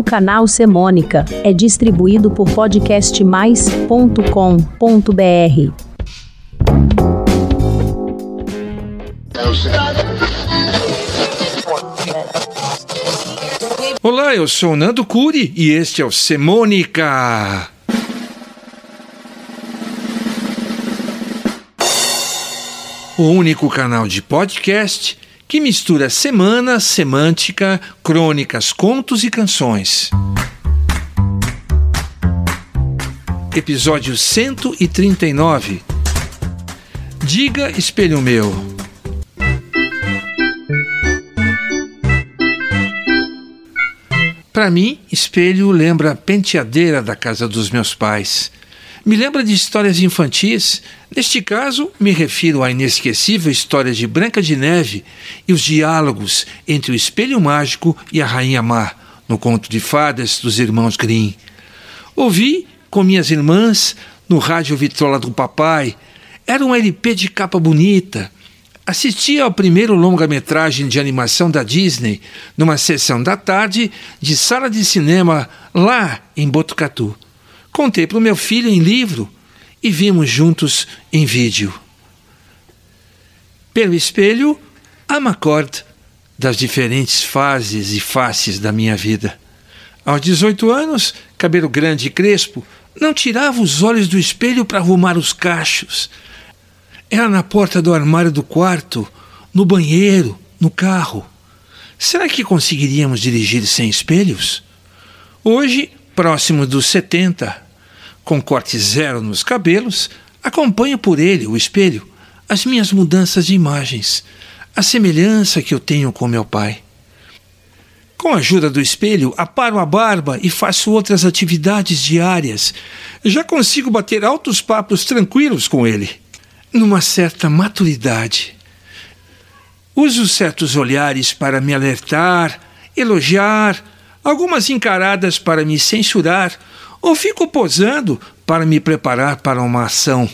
O canal Semônica é distribuído por podcastmais.com.br. Olá, eu sou Nando Curi e este é o Semônica. O único canal de podcast que mistura semana, semântica, crônicas, contos e canções. Episódio 139. Diga, espelho meu. Para mim, espelho lembra a penteadeira da casa dos meus pais. Me lembra de histórias infantis. Neste caso, me refiro à inesquecível história de Branca de Neve e os diálogos entre o espelho mágico e a Rainha Má, no conto de fadas dos irmãos Grimm. Ouvi com minhas irmãs no rádio vitrola do papai. Era um LP de capa bonita. Assisti ao primeiro longa-metragem de animação da Disney numa sessão da tarde de sala de cinema lá em Botucatu. Contei para o meu filho em livro e vimos juntos em vídeo. Pelo espelho, a Macord das diferentes fases e faces da minha vida. Aos 18 anos, cabelo grande e crespo, não tirava os olhos do espelho para arrumar os cachos. Era na porta do armário do quarto, no banheiro, no carro. Será que conseguiríamos dirigir sem espelhos? Hoje, próximo dos 70, com corte zero nos cabelos, acompanho por ele, o espelho, as minhas mudanças de imagens, a semelhança que eu tenho com meu pai. Com a ajuda do espelho, aparo a barba e faço outras atividades diárias. Já consigo bater altos papos tranquilos com ele numa certa maturidade. Uso certos olhares para me alertar, elogiar, algumas encaradas para me censurar, ou fico posando para me preparar para uma ação.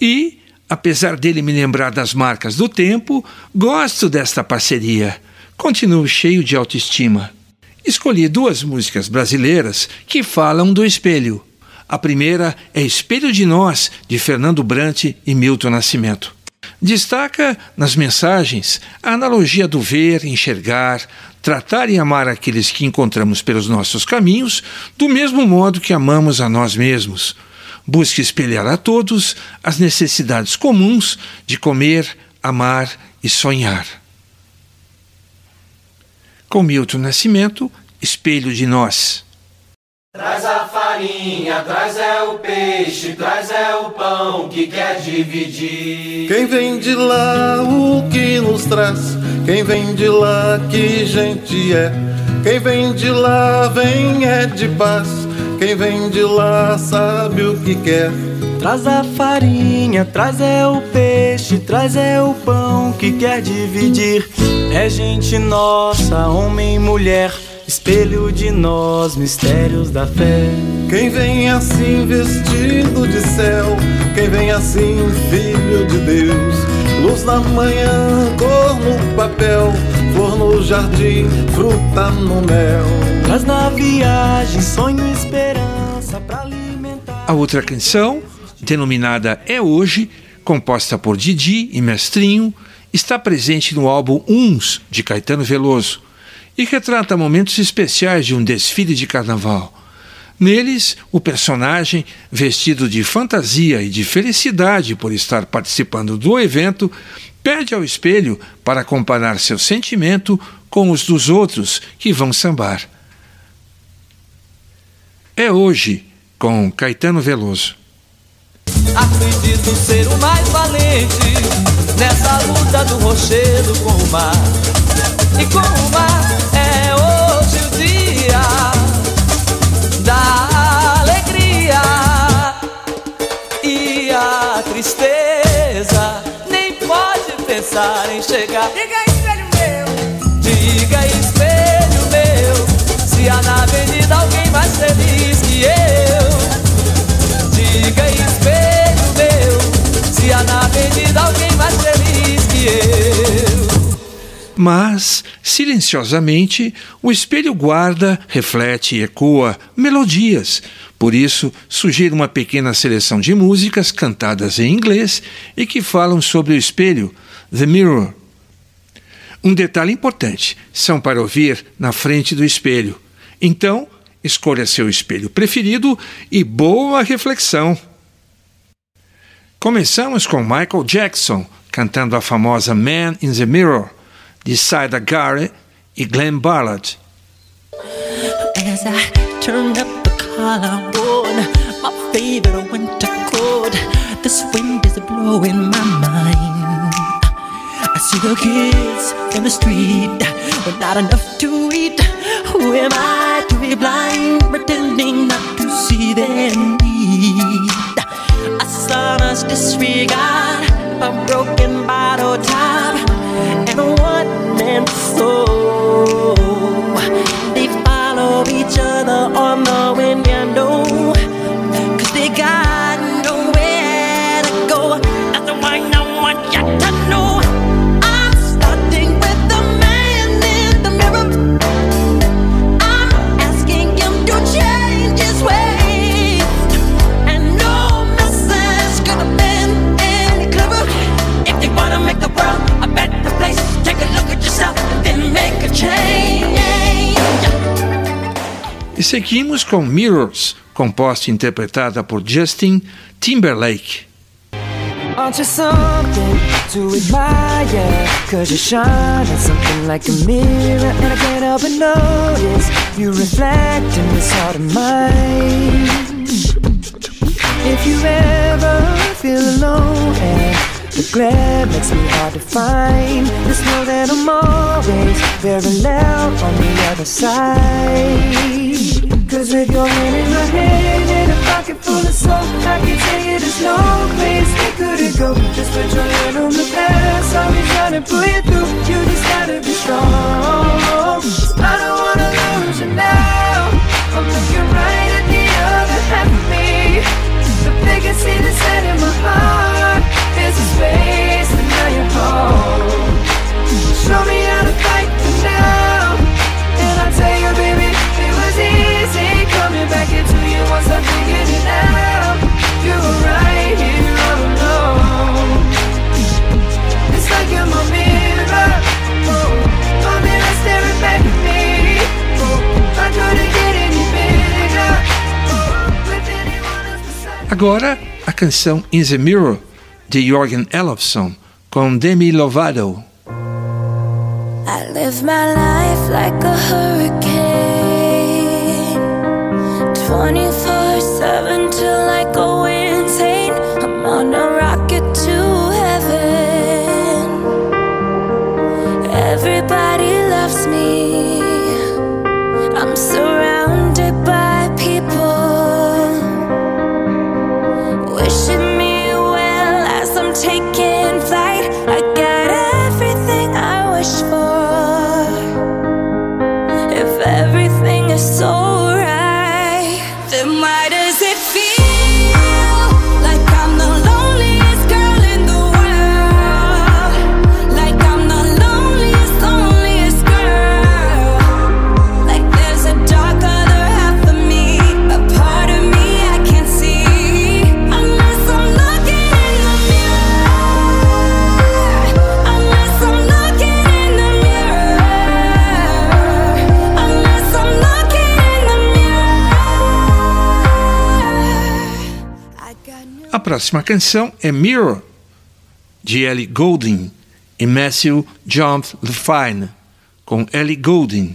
E, apesar dele me lembrar das marcas do tempo, gosto desta parceria. Continuo cheio de autoestima. Escolhi duas músicas brasileiras que falam do espelho. A primeira é Espelho de Nós, de Fernando Brant e Milton Nascimento. Destaca nas mensagens a analogia do ver, enxergar, tratar e amar aqueles que encontramos pelos nossos caminhos, do mesmo modo que amamos a nós mesmos. Busque espelhar a todos as necessidades comuns de comer, amar e sonhar. Com Milton Nascimento, Espelho de Nós. Traz farinha, traz é o peixe, traz é o pão que quer dividir. Quem vem de lá, o que nos traz? Quem vem de lá, que gente é? Quem vem de lá, vem é de paz. Quem vem de lá, sabe o que quer. Traz a farinha, traz é o peixe, traz é o pão que quer dividir. É gente nossa, homem e mulher espelho de nós, mistérios da fé. Quem vem assim vestido de céu, quem vem assim filho de Deus, luz na manhã, cor no papel, flor no jardim, fruta no mel. Traz na viagem sonho e esperança para alimentar. A outra canção, denominada É Hoje, composta por Didi e Mestrinho, está presente no álbum Uns de Caetano Veloso e retrata momentos especiais de um desfile de carnaval. Neles, o personagem, vestido de fantasia e de felicidade por estar participando do evento, pede ao espelho para comparar seu sentimento com os dos outros que vão sambar. É hoje, com Caetano Veloso. Acredito ser o mais valente nessa luta do rochedo com o mar. E com o mar é hoje o dia da alegria e a tristeza. Nem pode pensar em chegar. Diga espelho meu, Diga espelho meu, se há na avenida alguém mais feliz Mas, silenciosamente, o espelho guarda, reflete e ecoa melodias. Por isso, sugiro uma pequena seleção de músicas cantadas em inglês e que falam sobre o espelho, The Mirror. Um detalhe importante: são para ouvir na frente do espelho. Então, escolha seu espelho preferido e boa reflexão. Começamos com Michael Jackson cantando a famosa Man in the Mirror de Syda Garrett e Glenn Ballard. As I up the collar on my favorite winter coat, this wind is blowing my mind. I see the kids in the street with not enough to eat. Who am I to be blind, pretending not to see need? A disregard, a broken bottle a one-man soul. They follow each other on the E seguimos com Mirrors, composta e interpretada por Justin Timberlake. Aren't you something to admire? Cause something like a mirror And I can't help but notice You reflect in this heart of mine If you ever feel alone and the glare makes me hard to find. Just know that I'm always very loud on the other side. Cause with your hand in my hand and a pocket full of soul I can tell you there's no place we couldn't go. Just put your hand on the past I'll be trying to pull you through. You just gotta be strong. I don't wanna lose you now Agora, a canção In the Mirror, de Jorgen Elofsson, com Demi Lovato. I live my life like a hurricane 24 7 till I go próxima canção é Mirror, de Ellie Goulding e Matthew John Lefine, com Ellie Goulding.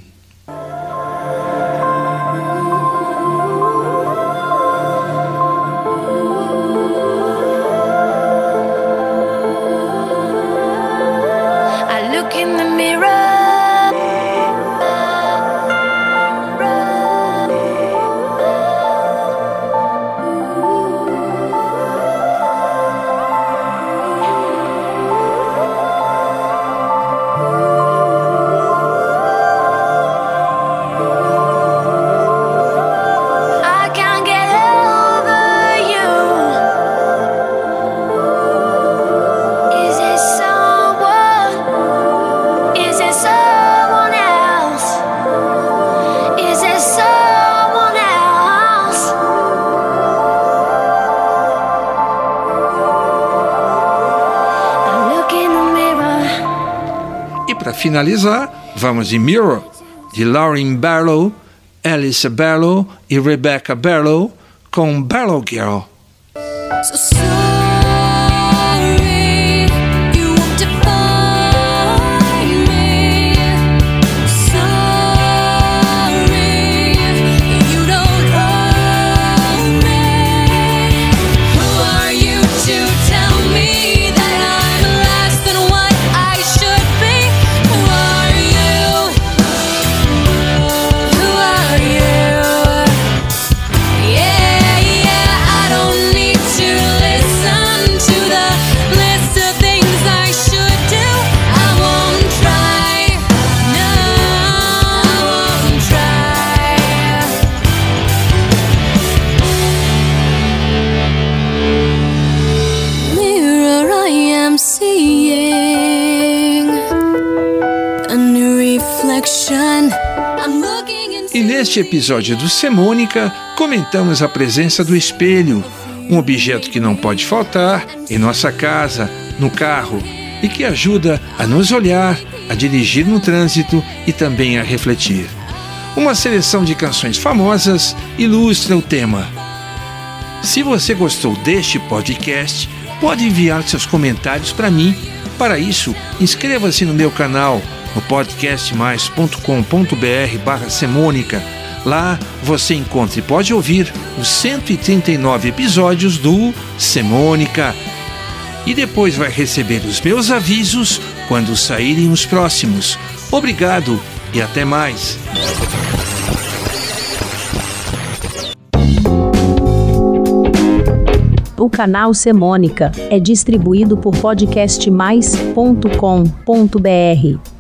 Finalizar, vamos de Mirror, de Lauren Barlow, Alice Barlow e Rebecca Barlow com Barlow Girl. So sorry, E neste episódio do Semônica, comentamos a presença do espelho, um objeto que não pode faltar em nossa casa, no carro, e que ajuda a nos olhar, a dirigir no trânsito e também a refletir. Uma seleção de canções famosas ilustra o tema. Se você gostou deste podcast, pode enviar seus comentários para mim. Para isso, inscreva-se no meu canal no podcastmais.com.br barra semônica. Lá você encontra e pode ouvir os 139 episódios do Semônica. E depois vai receber os meus avisos quando saírem os próximos. Obrigado e até mais. O canal Semônica é distribuído por podcastmais.com.br.